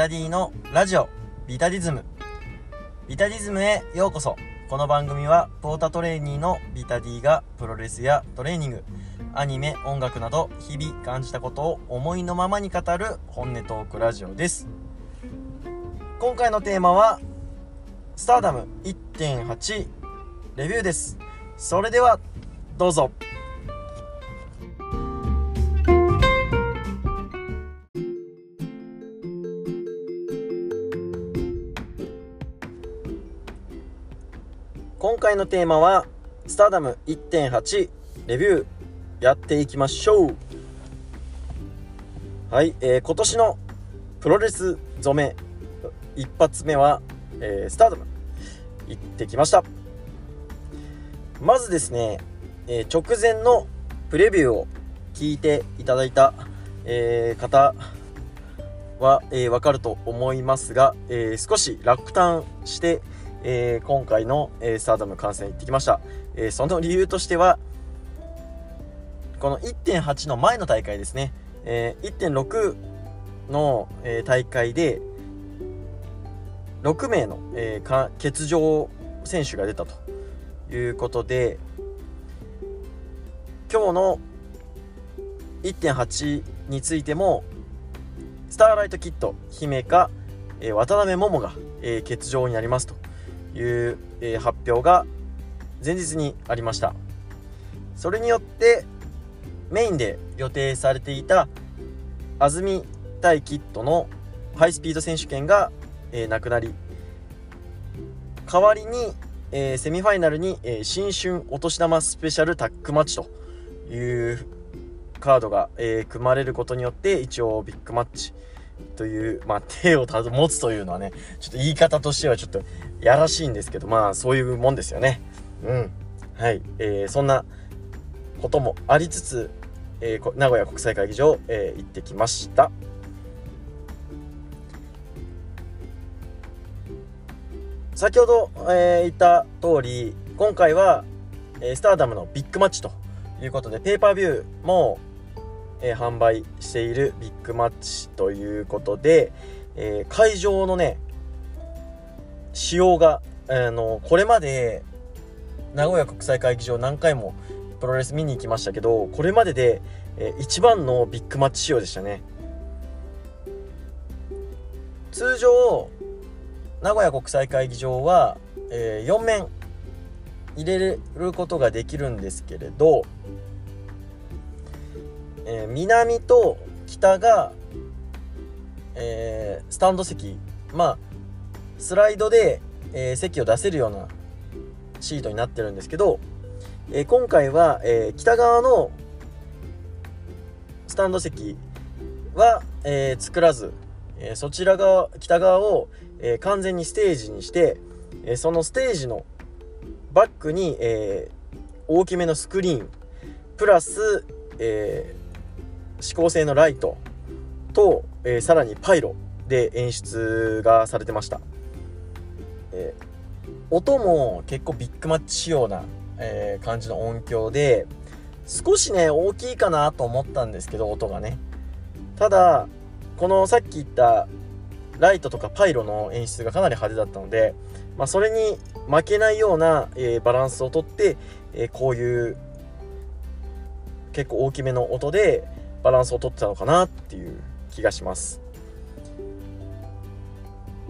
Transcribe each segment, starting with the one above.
タディのラジオビタディズム。ビタディズムへようこそ。この番組はポータトレーニーのビタディがプロレスやトレーニングアニメ音楽など日々感じたことを思いのままに語る本音トークラジオです。今回のテーマはスターダム1.8レビューです。それではどうぞ。回のテーマはスターダム1.8レビューやっていきましょう。はい、えー、今年のプロレス染め一発目は、えー、スターダム行ってきました。まずですね、えー、直前のプレビューを聞いていただいた、えー、方は、えー、わかると思いますが、えー、少し落胆して、えー、今回の、えー、スターダム観戦行ってきました、えー、その理由としてはこの1.8の前の大会ですね、えー、1.6の、えー、大会で6名の、えー、欠場選手が出たということで今日の1.8についてもスターライトキッド姫か、えー、渡辺桃が、えー、欠場になりますと。いう、え、発表が前日にありました。それによってメインで予定されていた安住対キッドのハイスピード選手権が、え、なくなり代わりに、え、セミファイナルに、え、新春お年玉スペシャルタッグマッチというカードが、え、組まれることによって一応ビッグマッチという、まあ、手を持つというのはねちょっと言い方としてはちょっとやらしいんですけどまあそういうもんですよね。うん。はい、えー、そんなこともありつつ、えー、名古屋国際会議場、えー、行ってきました。先ほど、えー、言った通り今回は、えー、スターダムのビッグマッチということでペーパービューも、えー、販売しているビッグマッチということで、えー、会場のね仕様が、あのこれまで名古屋国際会議場何回もプロレス見に行きましたけどこれまでで、えー、一番のビッグマッチ仕様でしたね。通常名古屋国際会議場は、えー、4面入れることができるんですけれど、えー、南と北が、えー、スタンド席まあスライドで、えー、席を出せるようなシートになってるんですけど、えー、今回は、えー、北側のスタンド席は、え、作らず、えそちら側北側を、え完全にステージにして、えそのステージのバックに、え大きめのスクリーンプラス、え指向性のライトと、えさらにパイロで演出がされてました。えー、音も結構ビッグマッチ仕様な、えー、感じの音響で少しね大きいかなと思ったんですけど音がねただこのさっき言ったライトとかパイロの演出がかなり派手だったので、まあ、それに負けないような、えー、バランスをとって、えこういう結構大きめの音でバランスをとってたのかなっていう気がします。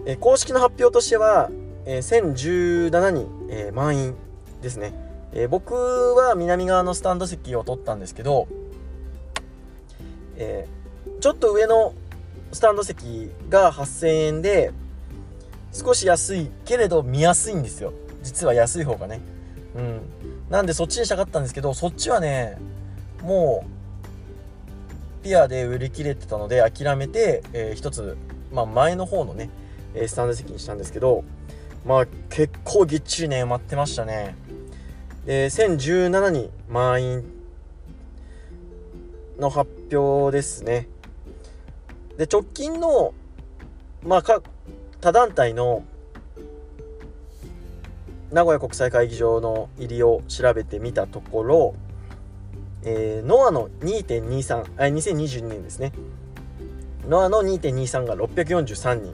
え公式の発表としては、えー、1017人、えー、満員ですね、えー、僕は南側のスタンド席を取ったんですけど、えちょっと上のスタンド席が8000円で少し安いけれど見やすいんですよ。実は安い方がね。うん。なんでそっちにしたかったんですけどそっちはねもうピアで売り切れてたので諦めて、えー、一つ、まあ、前の方のねスタンド席にしたんですけどまあ結構ぎっちりね埋まってましたね。で1017人満員の発表ですね。で直近のまあか他団体の名古屋国際会議場の入りを調べてみたところ、えー、ノアの2.23あ2022年ですね。ノアの2.23が643人、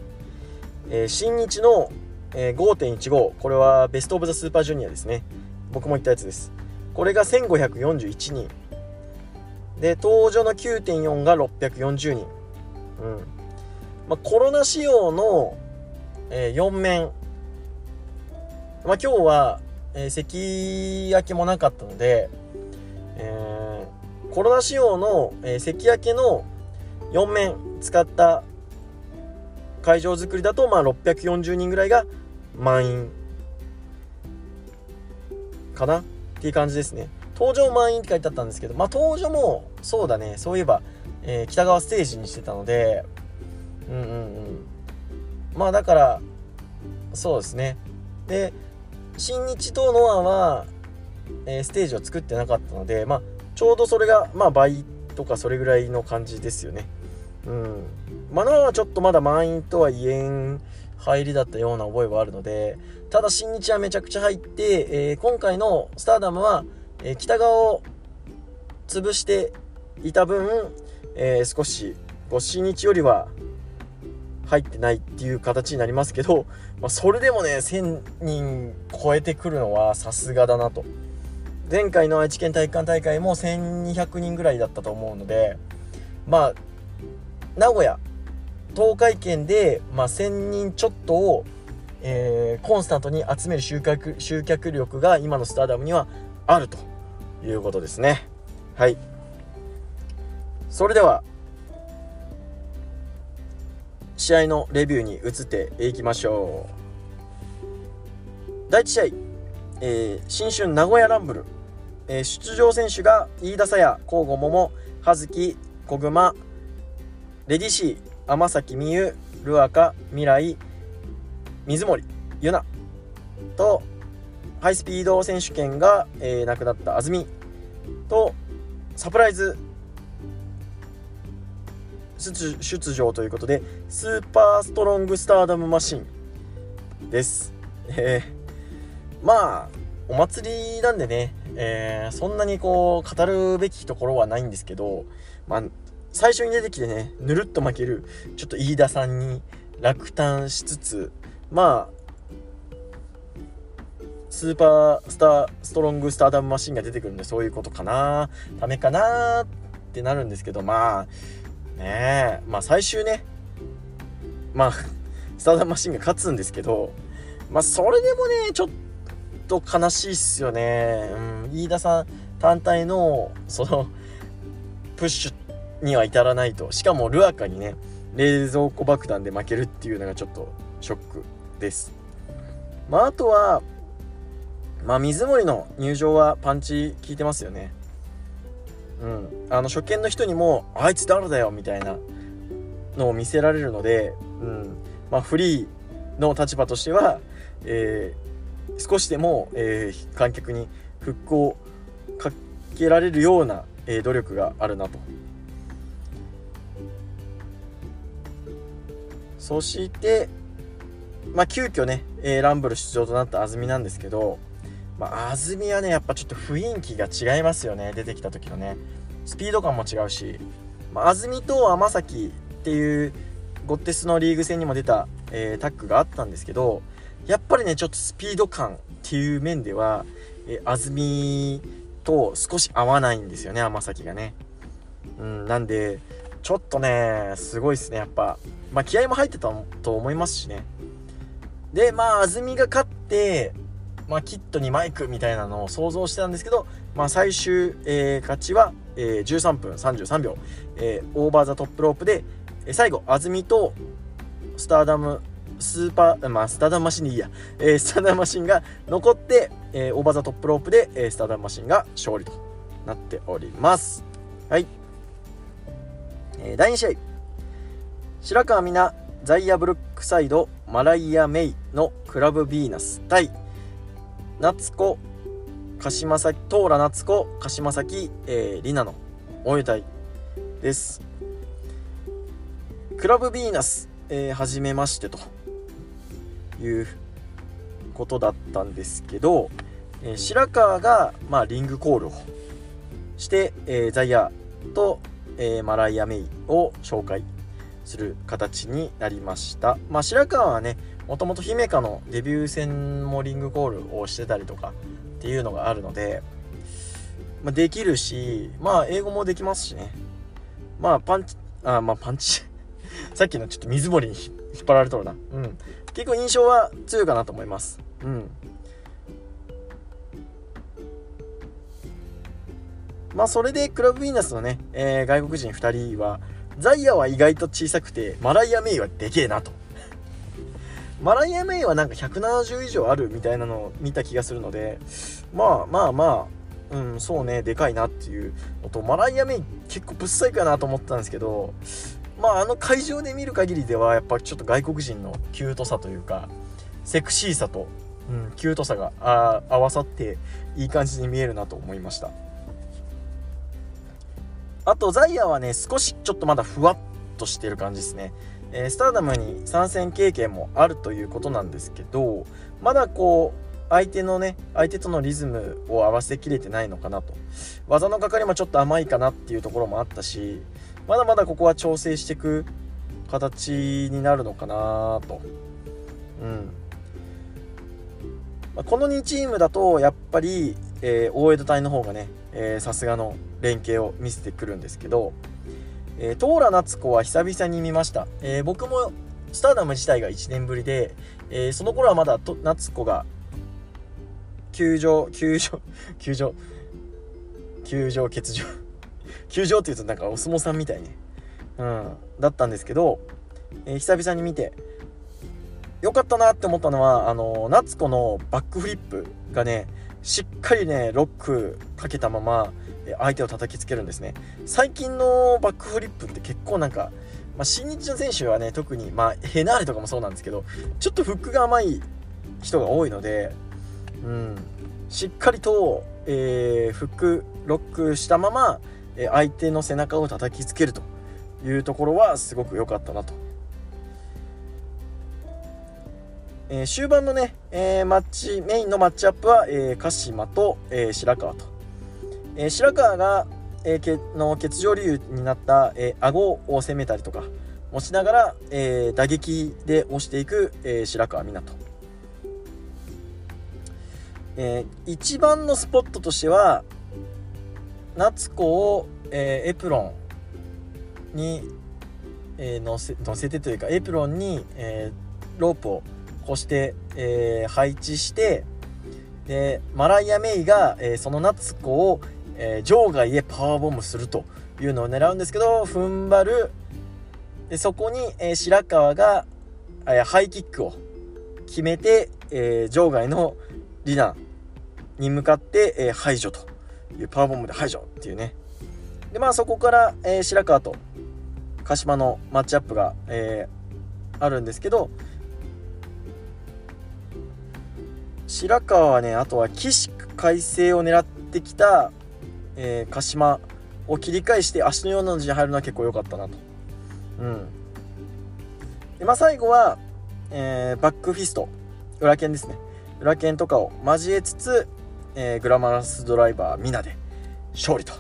えー、新日の、えー、5.15これはベスト・オブ・ザ・スーパージュニアですね。僕も言ったやつです。これが1541人。で登場の9.4が640人。うん。まあ、コロナ仕様の、えー、4面。まあ、今日は、えー、咳焼けもなかったので、えー、コロナ仕様の、えー、咳焼けの4面使った会場作りだと、まあ、640人ぐらいが満員かなっていう感じですね。登場満員って書いてあったんですけど、まあ、登場もそうだね、そういえば、えー、北側ステージにしてたので、うんうんうん。まあだから、そうですね。で、新日とノアは、えー、ステージを作ってなかったので、まあ、ちょうどそれが、まあ、倍とかそれぐらいの感じですよね。うん。まあ、ノアはちょっとまだ満員とは言えん入りだったような覚えはあるので、ただ新日はめちゃくちゃ入って、えー、今回のスターダムは、えー、北側を潰していた分、えー、少し、新日よりは入ってないっていう形になりますけど、まあ、それでもね1000人超えてくるのはさすがだなと。前回の愛知県体育館大会も1200人ぐらいだったと思うのでまあ名古屋東海圏で、まあ、1000人ちょっとを、えー、コンスタントに集める集客集客力が今のスターダムにはあるということですね。はい。それでは試合のレビューに移っていきましょう。第1試合、えー、新春名古屋ランブル、えー、出場選手が飯田沙耶甲吾桃葉月小熊レディシー天崎美優ルアカ未来水森ユナとハイスピード選手権が、えー、亡くなった安住とサプライズ出場ということでスーパーストロングスターダムマシンです。えー、まあお祭りなんでね、えー、そんなにこう語るべきところはないんですけど、まあ、最初に出てきてねぬるっと負けるちょっと飯田さんに落胆しつつまあスーパースターストロングスターダムマシンが出てくるんでそういうことかなダメかなってなるんですけどまあねえまあ最終ねまあスターダムマシンが勝つんですけどまあそれでもねちょっと悲しいっすよね、うん、飯田さん単体のそのプッシュには至らないと。しかもルアカにね冷蔵庫爆弾で負けるっていうのがちょっとショックです。まああとはまあ水森の入場はパンチ効いてますよね。うん、あの初見の人にも「あいつ誰だよ」みたいなのを見せられるので、うん。まあ、フリーの立場としては、えー、少しでも、えー、観客に復興かけられるような、えー、努力があるなと。そして、まあ、急遽ね、えー、ランブル出場となった安住なんですけど、まあ、安住はね、やっぱちょっと雰囲気が違いますよね。出てきた時のね。スピード感も違うし、まあ、安住と天崎っていうゴッテスのリーグ戦にも出た、えー、タッグがあったんですけど、やっぱりね、ちょっとスピード感っていう面では、えー、安住と少し合わないんですよね、天崎がね。うん、なんで、ちょっとね、すごいっすね、やっぱ。まあ、気合も入ってたと思いますしね。で、まあ、 AZMが勝って、まあ、キッドにマイクみたいなのを想像してたんですけど、まあ、最終、えー、勝ちは、えー、13分33秒、えー、オーバーザトップロープで、えー、最後 AZMとスターダムスーパー、まあ、スターダムマシンでいいや、えー、スターダムマシンが残って、えー、オーバーザトップロープで、えー、スターダムマシンが勝利となっております。はい。えー、第2試合。白川美奈、ザイアブルックサイド、マライア・メイのクラブヴィーナス対夏子鹿島崎トーラ夏子鹿島崎、えー、リナの応援隊ですクラブヴィーナス、えー、初めましてということだったんですけど、えー、白川が、まあ、リングコールをして、えー、ザイヤーと、えー、マライア・メイを紹介する形になりました。まあ白川はねもともと姫香のデビュー戦もリングコールをしてたりとかっていうのがあるので、まあ、できるしまあ英語もできますしね。まあパンチあまあパンチ？さっきのちょっと水堀に引っ張られとるな。うん。結構印象は強いかなと思います。うん。まあそれでクラブヴィーナスのね、えー、外国人2人はザイヤは意外と小さくてマライア・メイはでけえなと。マライア・メイはなんか170以上あるみたいなのを見た気がするのでまあまあまあうんそうねでかいなっていう。のとマライア・メイ結構ぶっさいかなと思ったんですけどまああの会場で見る限りではやっぱちょっと外国人のキュートさというかセクシーさと、うん、キュートさが合わさっていい感じに見えるなと思いました。あとザイヤはね少しちょっとまだふわっとしてる感じですね、えー、スターダムに参戦経験もあるということなんですけどまだこう相手のね相手とのリズムを合わせきれてないのかなと。技のかかりもちょっと甘いかなっていうところもあったしまだまだここは調整していく形になるのかなと。うん。この2チームだとやっぱり、えー、大江戸隊の方がねさすがの連携を見せてくるんですけど、えー、トーラ夏子は久々に見ました、えー、僕もスターダム自体が1年ぶりで、えー、その頃はまだと夏子が球場球場 球場球場欠場 球場っていうとなんかお相撲さんみたいね、うん、だったんですけど、えー、久々に見てよかったなって思ったのはあの夏子のバックフリップがねしっかりねロックかけたまま相手を叩きつけるんですね最近のバックフリップって結構なんか、まあ、新日の選手はね特に、まあ、ヘナーレとかもそうなんですけどちょっとフックが甘い人が多いので、うん、しっかりと、えー、フックロックしたまま相手の背中を叩きつけるというところはすごく良かったなと。えー、終盤のね、えー、マッチメインのマッチアップは、えー、鹿島と、え白川と、え白川が、えけの欠場理由になった、え顎を攻めたりとか持ちながら、え打撃で押していく、え白川湊、え一番のスポットとしては夏子を、えー、エプロンに、えー、乗せ乗せてというかエプロンに、えー、ロープをこして、えー、配置してでマライア・メイが、えー、その夏子を、えー、場外へパワーボムするというのを狙うんですけど踏ん張る。でそこに、えー、白川が、えー、ハイキックを決めて、えー、場外のリナに向かって、えー、排除というパワーボムで排除っていうね。でまあそこから、えー、白川と鹿島のマッチアップが、えー、あるんですけど白川はねあとは起死回生を狙ってきた、えー、鹿島を切り返して足のような字に入るのは結構良かったなと。うん。でまあ、最後は、えー、バックフィスト。裏剣ですね。裏剣とかを交えつつえー、グラマラスドライバーミナで勝利と。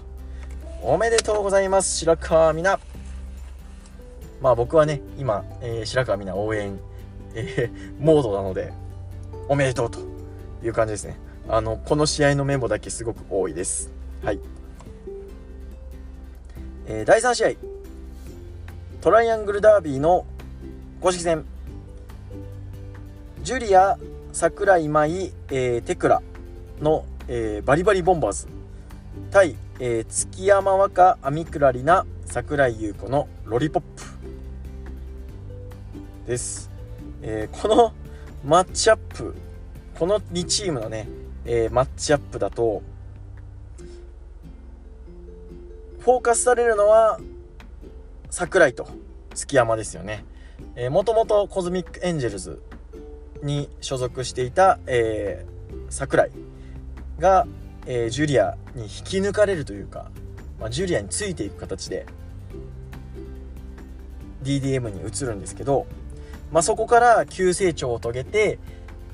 おめでとうございます白川美奈まあ僕はね今、えー、白川美奈応援、えー、モードなのでおめでとうと。いう感じですね。あのこの試合のメモだけすごく多いです。はい、えー、第3試合。トライアングルダービーの公式戦。ジュリア桜井舞、えー、テクラの、えー、バリバリボンバーズ。対、えー、月山和歌アミクラリナ桜井優子のロリポップ。です、えー、このマッチアップこの2チームのね、えー、マッチアップだとフォーカスされるのは桜井と月山ですよね、えー、もともとコズミックエンジェルズに所属していた、えー、桜井が、えー、ジュリアに引き抜かれるというか、まあ、ジュリアについていく形で DDM に移るんですけど、まあ、そこから急成長を遂げて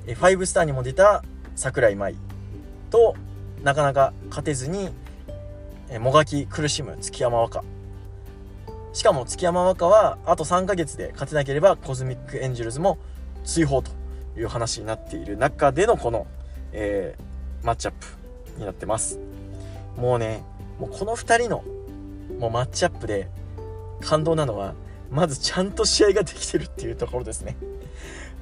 5スターにも出た桜井まいとなかなか勝てずにもがき苦しむ月山和香。しかも月山和香はあと3ヶ月で勝てなければコズミックエンジェルズも追放という話になっている中でのこの、えー、マッチアップになってます。もうねもうこの2人のもうマッチアップで感動なのはまずちゃんと試合ができてるっていうところですね。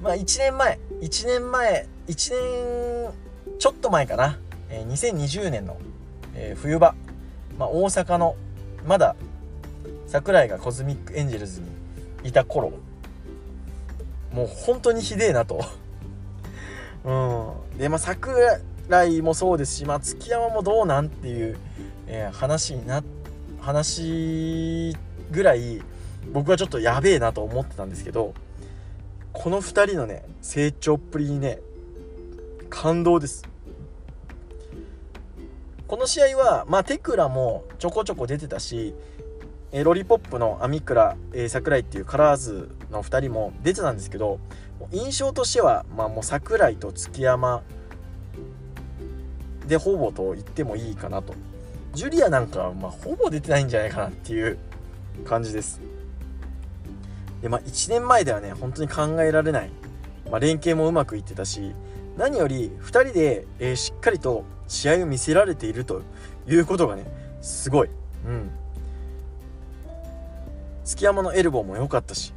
まあ1年前1年前1年ちょっと前かな、えー、2020年の、えー、冬場、まあ、大阪のまだ桜井がコズミックエンジェルズにいた頃。もう本当にひでえなと。うん。でまあ桜井もそうですし、まあ、月山もどうなんっていう、えー、話にな話ぐらい僕はちょっとやべえなと思ってたんですけどこの2人のね成長っぷりにね感動です。この試合は、まあ、テクラもちょこちょこ出てたしえロリポップの網倉、えー、桜井っていうカラーズの2人も出てたんですけど印象としては、まあ、もう桜井と築山でほぼと言ってもいいかなと。ジュリアなんかは、まあ、ほぼ出てないんじゃないかなっていう感じです。でまあ1年前ではね本当に考えられない、まあ、連携もうまくいってたし何より2人で、えー、しっかりと試合を見せられているということがねすごい。うん。月山のエルボーも良かったし、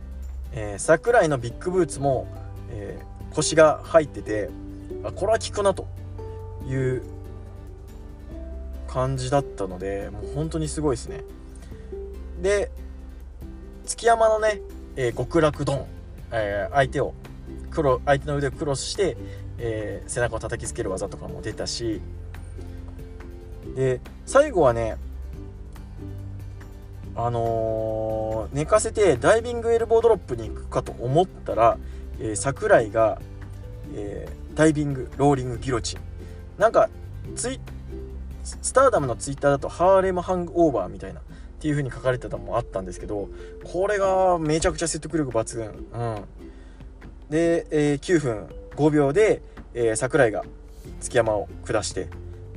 えー、桜井のビッグブーツも、えー、腰が入っててあこれは効くなという感じだったのでもう本当にすごいですね。で月山のね、えー、極楽ドン、えー、相手を黒相手の腕をクロスして、えー、背中を叩きつける技とかも出たし。で最後はねあのー、寝かせてダイビングエルボードロップに行くかと思ったら、えー、桜井が、えー、ダイビングローリングギロチン。なんかツイスターダムのツイッターだとハーレムハングオーバーみたいな。っていう風に書かれてたのもあったんですけどこれがめちゃくちゃ説得力抜群、うん、で、えー、9分5秒で、えー、桜井が築山を下して、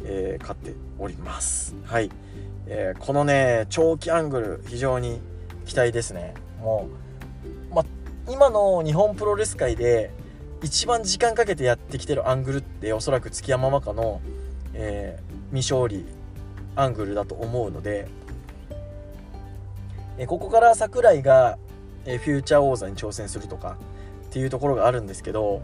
えー、勝っております。はい。えー、このね長期アングル非常に期待ですね。もう、ま、今の日本プロレス界で一番時間かけてやってきてるアングルっておそらく築山マカの、えー、未勝利アングルだと思うので、え、ここから櫻井が、え、フューチャー王座に挑戦するとかっていうところがあるんですけど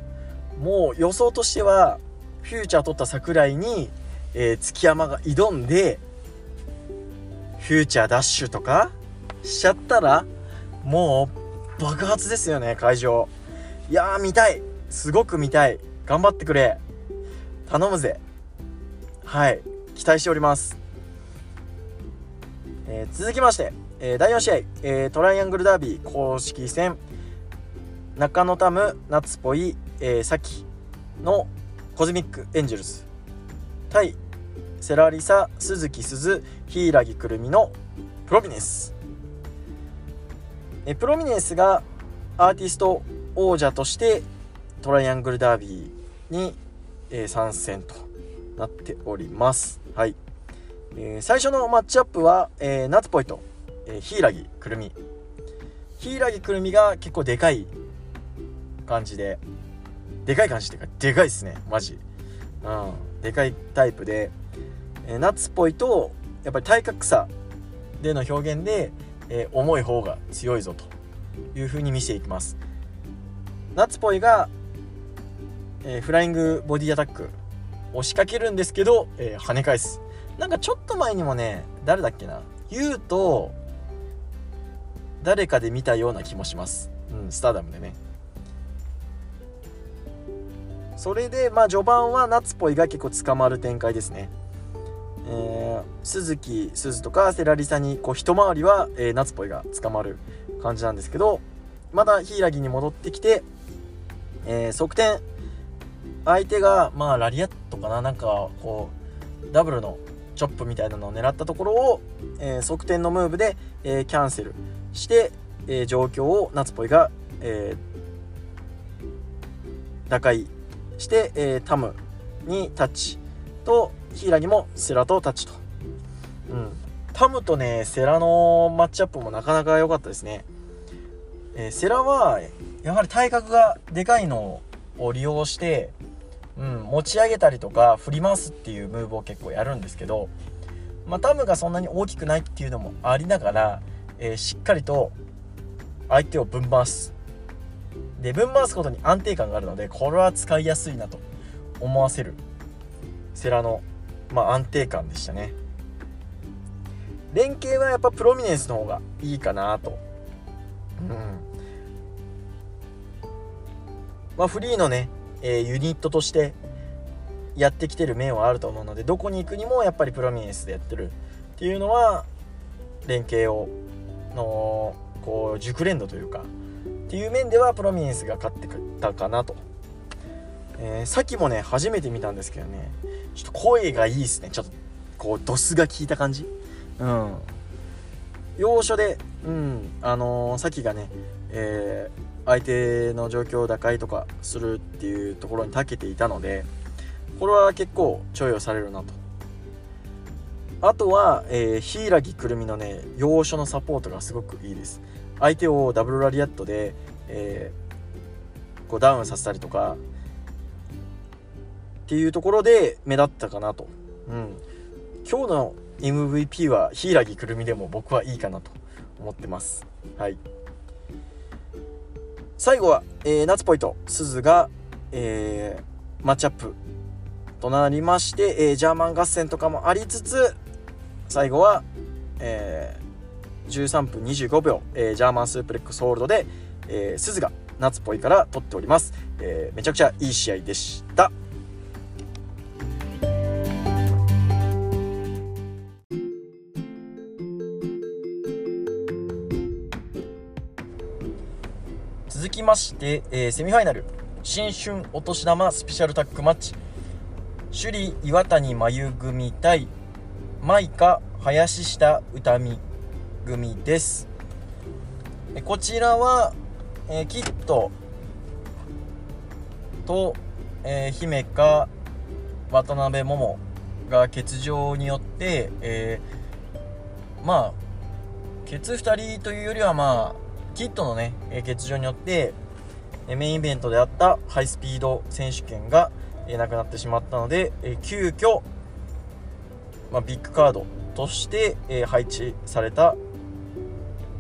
もう予想としてはフューチャー取った櫻井に、えー、築山が挑んでフューチャーダッシュとかしちゃったらもう爆発ですよね会場。いやー見たい。すごく見たい。頑張ってくれ。頼むぜ。はい。期待しております、えー、続きまして、えー、第4試合、えー、トライアングルダービー公式戦。中野たむなつぽい、えー、サキのコズミックエンジェルス。対世羅りさ鈴季すず柊くるみのプロミネス。えプロミネスがアーティスト王者としてトライアングルダービーに、えー、参戦となっております。はい、えー、最初のマッチアップは、えー、夏ぽいと、えー、柊くるみ柊くるみが結構でかい感じででかい感じっていうかでかいですねマジ。うんでかいタイプで。えー、夏っぽいとやっぱり体格差での表現で、えー、重い方が強いぞというふうに見せていきます。夏っぽいが、えー、フライングボディアタック押しかけるんですけど、えー、跳ね返す。なんかちょっと前にもね誰だっけな？言うと誰かで見たような気もします。うんスターダムでね。それでまあ序盤は夏っぽいが結構捕まる展開ですね。えー、鈴木鈴とかセラリサにこう一回りは、えー、夏っぽいが捕まる感じなんですけどまだ柊に戻ってきて、えー、側転。相手がまあラリアットかな？なんかこうダブルのチョップみたいなのを狙ったところを、えー、側転のムーブで、えー、キャンセル。して、えー、状況を夏っぽいが、え打開して、えタムにタッチと柊もセラとタッチと、うん、タムとねセラのマッチアップもなかなか良かったですね、えー、セラはやはり体格がでかいのを利用してうん、持ち上げたりとか振り回すっていうムーブを結構やるんですけど、まあ、タムがそんなに大きくないっていうのもありながら、えー、しっかりと相手をぶん回す。でぶん回すことに安定感があるのでこれは使いやすいなと思わせる。セラの、まあ、安定感でしたね。連携はやっぱプロミネンスの方がいいかなと。うん。まあフリーのねえー、ユニットとしてやってきてる面はあると思うのでどこに行くにもやっぱりプロミネンスでやってるっていうのは連携をのこう熟練度というかっていう面ではプロミネンスが勝ってたかなと、えー、さっきもね初めて見たんですけどねちょっと声がいいですね。ちょっとこうドスが効いた感じ。うん。要所でうんあのー、さっきがねえー相手の状況を打開とかするっていうところに長けていたのでこれは結構重用されるなと。あとは、えー、柊くるみのね要所のサポートがすごくいいです。相手をダブルラリアットで、えー、こうダウンさせたりとかっていうところで目立ったかなと、うん、今日の MVP は柊くるみでも僕はいいかなと思ってます。はい。最後は、えー、夏ポイと鈴が、えー、マッチアップとなりまして、えー、ジャーマン合戦とかもありつつ最後は、えー、13分25秒、えー、ジャーマンスープレックスホールドで、えー、鈴が夏ポイから取っております、えー、めちゃくちゃいい試合でした。続きまして、えー、セミファイナル。新春お年玉スペシャルタッグマッチ。首里岩谷真由組対舞香林下歌美組です。こちらは、えー、キットと、えー、姫か渡辺桃が欠場によって、えー、まあ欠2人というよりはまあキットのね、え欠場によって、メインイベントであったハイスピード選手権がえなくなってしまったので、え急遽、まあ、ビッグカードとしてえ配置された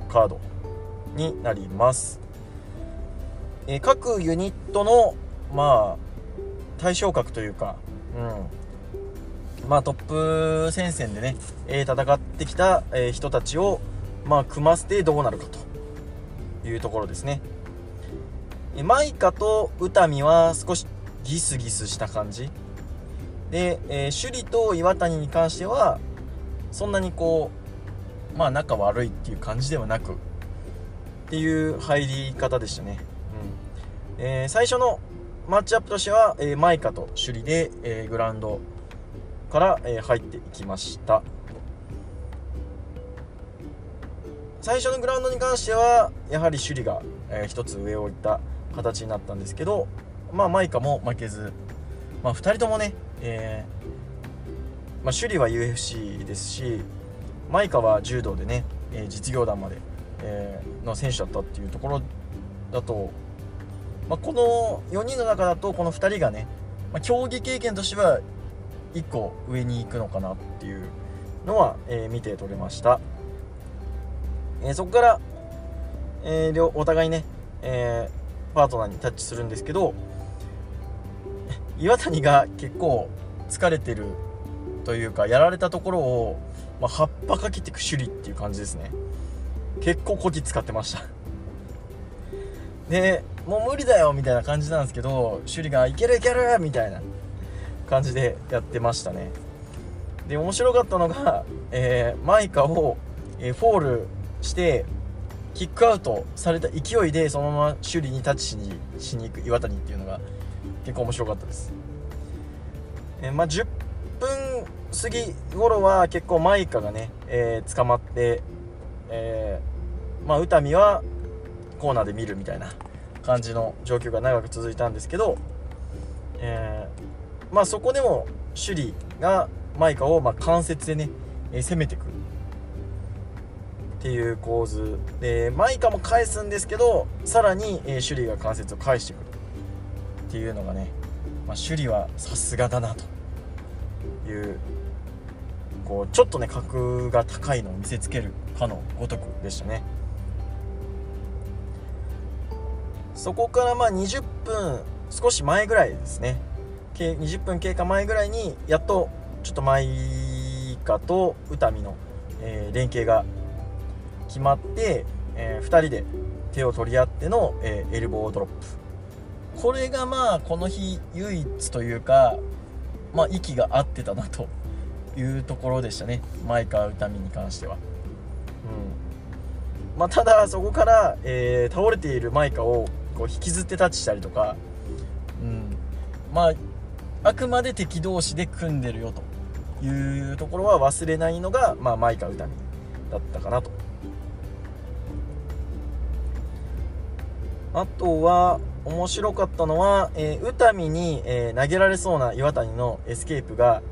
カードになります。え各ユニットの、まあ、対象格というか、うん、まあ、トップ戦線でね、え戦ってきたえ人たちを、まあ、組ませてどうなるかと。いうところですねマイカと宇多美は少しギスギスした感じで、えー、首里と岩谷に関してはそんなにこうまあ仲悪いっていう感じではなくっていう入り方でしたね、うん。えー、最初のマッチアップとしては、えー、マイカと首里で、えー、グラウンドから、えー、入っていきました。最初のグラウンドに関してはやはり首里が、えー、1つ上を行った形になったんですけど、まあ、マイカも負けず、まあ、2人ともね、えー、まあ、首里は UFC ですしマイカは柔道でね、え、実業団まで、え、の選手だったっていうところだと、まあ、この4人の中だとこの2人がね、まあ、競技経験としては1個上に行くのかなっていうのは、え見て取れました。えー、そこから、えー、お互いね、え、パートナーにタッチするんですけど岩谷が結構疲れてるというかやられたところを、まあ、葉っぱかけてく首里っていう感じですね結構こき使ってましたでもう無理だよみたいな感じなんですけど首里が「いけるいける!」みたいな感じでやってましたねで面白かったのが、えー、舞華を、えー、フォールしてキックアウトされた勢いでそのまま朱里にタッチしにしに行く岩谷っていうのが結構面白かったです、えまあ、10分過ぎ頃は結構舞華がね、えー、捕まって、えー、まあ、詩美はコーナーで見るみたいな感じの状況が長く続いたんですけど、えー、まあ、そこでも首里がマイカをまあ関節でね、え攻めてくるっていう構図でマイカも返すんですけどさらに、えー、シュリーが関節を返してくる。っていうのがね、まあ、シュリーはさすがだなと。いうこうちょっとね格が高いのを見せつけるかのごとくでしたね。そこからまあ20分少し前ぐらいですね。20分経過前ぐらいにやっとちょっとマイカと宇多美の、えー、連携が決まって、えー、2人で手を取り合っての、えー、エルボードロップ。これがまあこの日唯一というか、まあ、息が合ってたなというところでしたね。前川歌美に関しては。うん。まあ、ただそこから、えー、倒れている舞華をこう引きずってタッチしたりとか、うん、まああくまで敵同士で組んでるよというところは忘れないのが、まあ、舞華詩美だったかなと。あとは面白かったのは、えー、詩美に、えー、投げられそうな岩谷のエスケープが、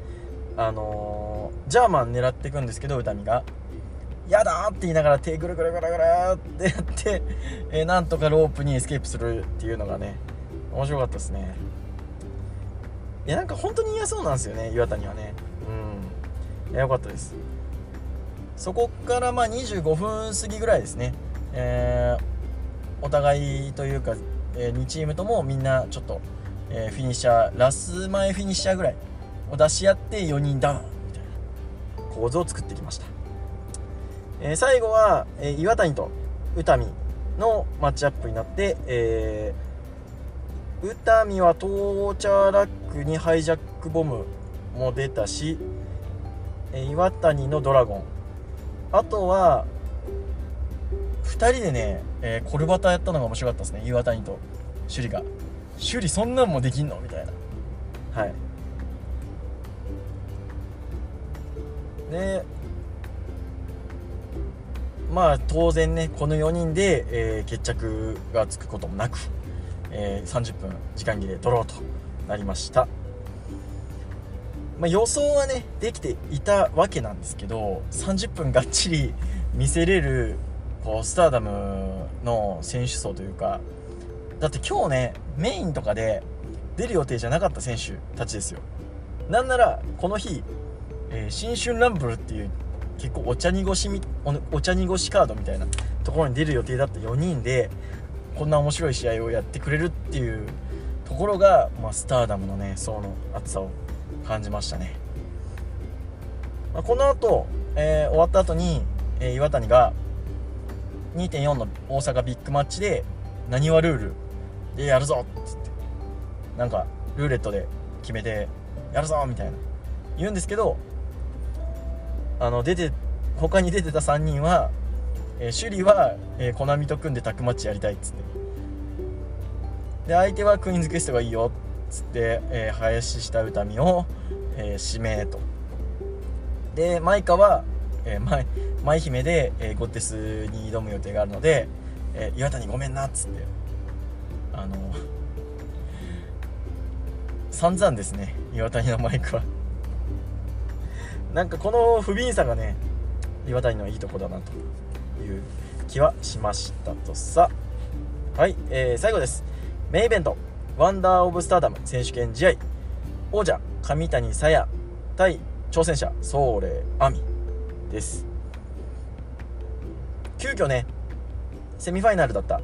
あのー、ジャーマン狙っていくんですけど詩美が「やだ!」って言いながら手ぐるぐるぐるぐるってやって、えー、なんとかロープにエスケープするっていうのがね面白かったですね。いやなんか本当に嫌そうなんですよね岩谷はね。うん。いやよかったです。そこからまあ25分過ぎぐらいですね。えーお互いというか、えー、2チームともみんなちょっと、えー、フィニッシャーラス前フィニッシャーぐらいを出し合って4人ダウンみたいな構図を作ってきました、えー、最後は、え岩谷と宇多美のマッチアップになって、え宇多美はトーチャーラックにハイジャックボムも出たし、え岩谷のドラゴン。あとは2人でね、えー、コルバターやったのが面白かったですね。岩谷と。趣里が。趣里そんなんもできんのみたいな。はい。でまあ当然ねこの4人で、えー、決着がつくこともなく、えー、30分時間切れドローとなりました。まあ、予想はねできていたわけなんですけど30分がっちり見せれるこうスターダムの選手層というかだって今日ねメインとかで出る予定じゃなかった選手たちですよ。なんならこの日、えー、新春ランブルっていう結構お茶濁しみお茶濁しカードみたいなところに出る予定だった4人でこんな面白い試合をやってくれるっていうところが、まあ、スターダムのね層の厚さを感じましたね、まあ、この後、えー、終わった後に、えー、岩谷が2.4の大阪ビッグマッチでなにわルール？でやるぞ！っつって。なんかルーレットで決めてやるぞ！みたいな。言うんですけどあの出て他に出てた3人は、えー、首里は、えー、コナミと組んでタッグマッチやりたいっつって。で相手はクイーンズクエストがいいよ！っつって、えー、林下歌美を、えー、指名と。でマイカはえー、舞姫で、えー、ゴッテスに挑む予定があるので、えー、岩谷ごめんなっつってあの散々ですね岩谷のマイクは。なんかこの不憫さがね岩谷のいいとこだなという気はしましたとさ。はい、えー、最後です。メイベントワンダー・オブ・スターダム選手権試合。王者上谷沙耶対挑戦者ソーレ亜美です。急遽ねセミファイナルだった。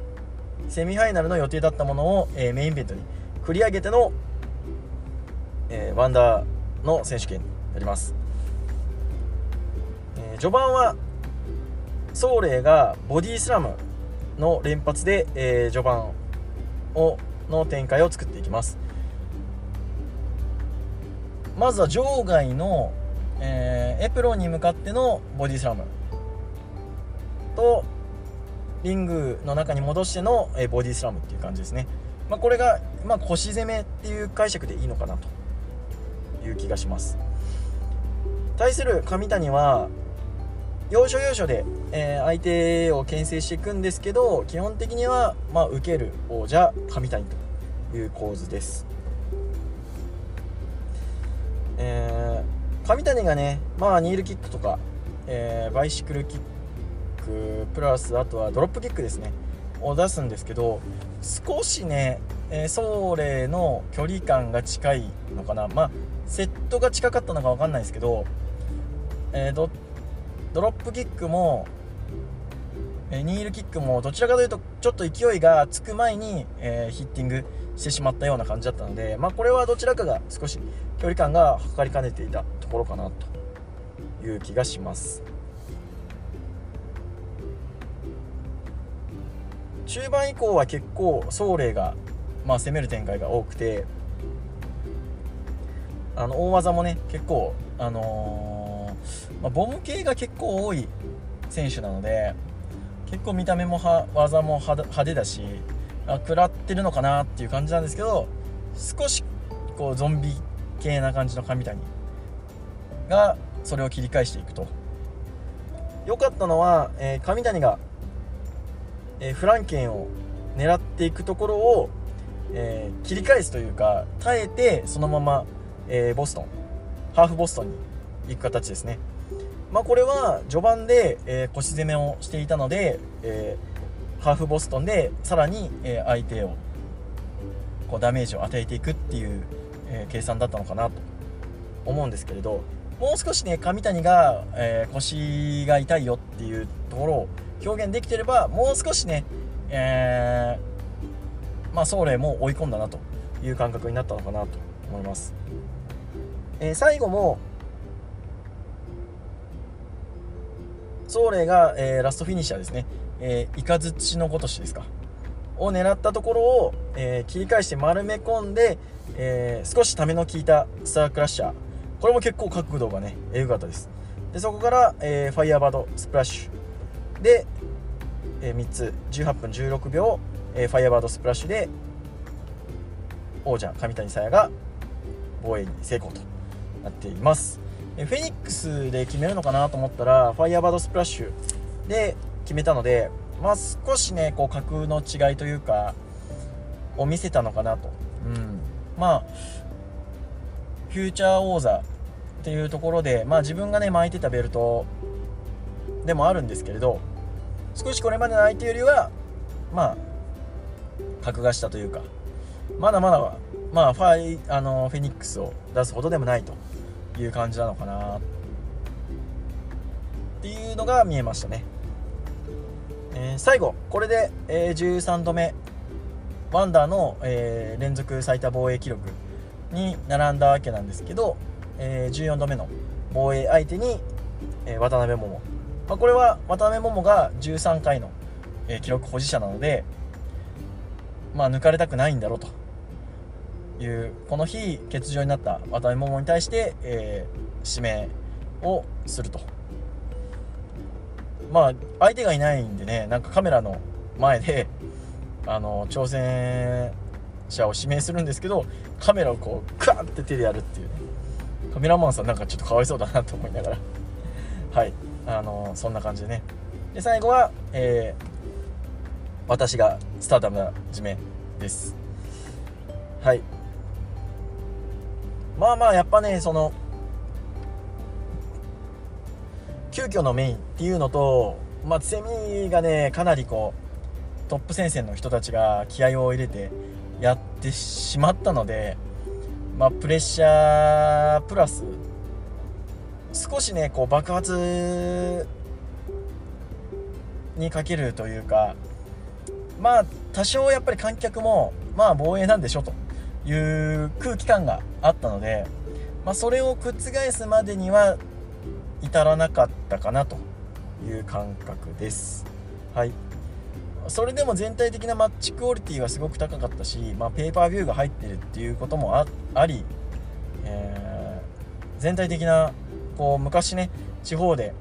セミファイナルの予定だったものを、えー、メインイベントに繰り上げての、えー、ワンダーの選手権になります、えー、序盤はソーレイがボディスラムの連発で、えー、序盤をの展開を作っていきます。まずは場外のえー、エプロンに向かってのボディスラム。とリングの中に戻しての、え、ボディスラムっていう感じですね、まあ、これが、まあ、腰攻めっていう解釈でいいのかなと。いう気がします。対する上谷は要所要所で、えー、相手を牽制していくんですけど基本的には、まあ、受ける王者上谷という構図です。えー上谷がね、まあ、ニールキックとか、えー、バイシクルキックプラスあとはドロップキックですねを出すんですけど少しね、えー、ソーレの距離感が近いのかなまあセットが近かったのか分かんないですけど、えー、ドドロップキックも、えー、ニールキックもどちらかというとちょっと勢いがつく前に、えー、ヒッティングしてしまったような感じだったので、まあ、これはどちらかが少し距離感が測りかねていたところかなという気がします。中盤以降は結構ソーレが、まあ、攻める展開が多くてあの大技もね結構あのー、まあ、ボム系が結構多い選手なので結構見た目も技も派手だしあ食らってるのかなっていう感じなんですけど少しこうゾンビ系な感じの神谷がそれを切り返していくと。良かったのは、えー、神谷がえー、フランケンを狙っていくところを、えー、切り返すというか耐えてそのまま、えー、ボストンハーフボストンに行く形ですね。まあ、これは序盤で、え腰攻めをしていたので、えハーフボストンでさらに、え相手をこうダメージを与えていくっていう、え計算だったのかなと思うんですけれどもう少しね上谷が、え腰が痛いよっていうところを表現できてればもう少しね、えー、まあ、ソーレも追い込んだなという感覚になったのかなと思います、えー、最後もソーレが、えー、ラストフィニッシャーですね、えー、イカズチのごとしですか。を狙ったところを、えー、切り返して丸め込んで、えー、少しための効いたスタークラッシャー。これも結構角度がねエグかったです。でそこから、えー、ファイヤーバードスプラッシュ。で、えー、3つ18分16秒、えー、ファイアバードスプラッシュで王者上谷沙耶が防衛に成功となっています、えー、フェニックスで決めるのかなと思ったらファイアバードスプラッシュで決めたのでまあ少しねこう格の違いというかを見せたのかなと、うん、まあフューチャー王座っていうところで、まあ、自分がね巻いてたベルトでもあるんですけれど少しこれまでの相手よりはまあ格がしたというかまだまだまあファイあのフェニックスを出すほどでもないという感じなのかな。っていうのが見えましたね、えー、最後これで、えー、13度目。ワンダーの、えー、連続最多防衛記録に並んだわけなんですけど、えー、14度目の防衛相手に、えー、渡辺桃。まあ、これは渡辺桃が13回の、えー、記録保持者なので、まあ、抜かれたくないんだろうと。いうこの日欠場になった渡辺桃に対して、えー、指名をすると。まあ相手がいないんでねなんかカメラの前であの挑戦者を指名するんですけどカメラをこうクワッて手でやるっていうね。カメラマンさんなんかちょっとかわいそうだなと思いながら。はい。あのそんな感じでね。で最後は、えー、私がスターダムな締めです。はい。まあまあやっぱねその急遽のメインっていうのと、まあ、セミがねかなりこうトップ戦線の人たちが気合を入れてやってしまったので、まあ、プレッシャープラス少しねこう爆発にかけるというかまあ多少やっぱり観客もまあ防衛なんでしょという空気感があったので、まあ、それを覆すまでには至らなかったかなという感覚です。はいそれでも全体的なマッチクオリティはすごく高かったし、まあ、ペーパービューが入ってるっていうこともあり、えー、全体的なこう昔ね地方で、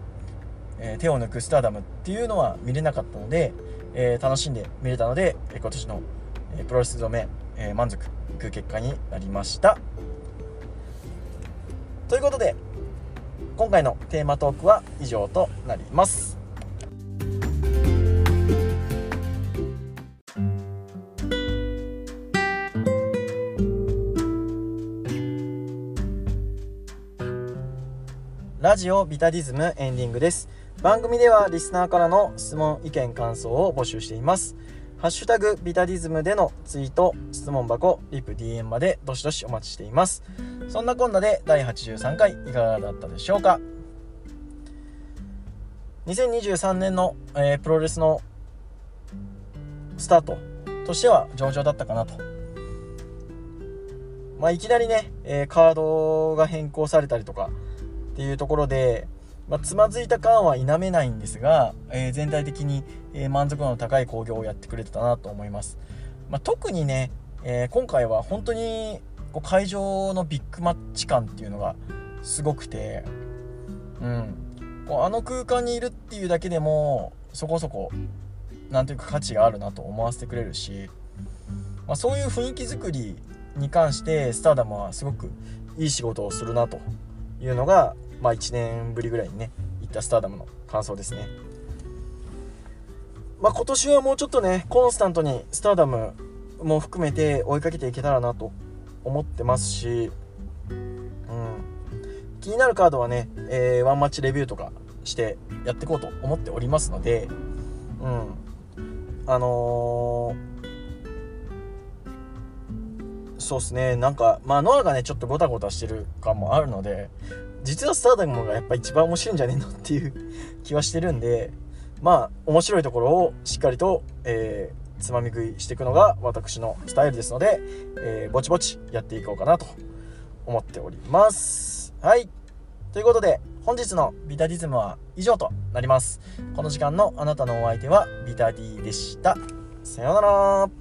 えー、手を抜くスターダムっていうのは見れなかったので、えー、楽しんで見れたので、え今年の、えプロレス止め、え満足いく結果になりました。ということで今回のテーマトークは以上となります。ラジオビタディズムエンディングです。番組ではリスナーからの質問意見感想を募集しています。ハッシュタグビタディズムでのツイート質問箱リプ DM までどしどしお待ちしています。そんなこんなで第83回いかがだったでしょうか？2023年の、えー、プロレスのスタートとしては上々だったかなと。まあ、いきなりね、えー、カードが変更されたりとかっていうところで、まあ、つまずいた感は否めないんですが、えー、全体的に、え、満足度の高い興行をやってくれてたなと思います。まあ、特にね、えー、今回は本当にこう会場のビッグマッチ感っていうのがすごくて、うん、こうあの空間にいるっていうだけでもそこそこ何というか価値があるなと思わせてくれるし、まあ、そういう雰囲気作りに関してスターダムはすごくいい仕事をするなというのがまあ、1年ぶりぐらいにね行ったスターダムの感想ですね。まあ、今年はもうちょっとねコンスタントにスターダムも含めて追いかけていけたらなと思ってますし、うん、気になるカードはね、えー、ワンマッチレビューとかしてやっていこうと思っておりますので、うん、あのー、そうっすね。なんかまあノアがねちょっとゴタゴタしてる感もあるので実はスターダムがやっぱ一番面白いんじゃねえのっていう 気はしてるんでまあ面白いところをしっかりと、えー、つまみ食いしていくのが私のスタイルですので、えー、ぼちぼちやっていこうかなと思っております。はい。ということで本日のビタディズムは以上となります。この時間のあなたのお相手はビタディでした。さようなら。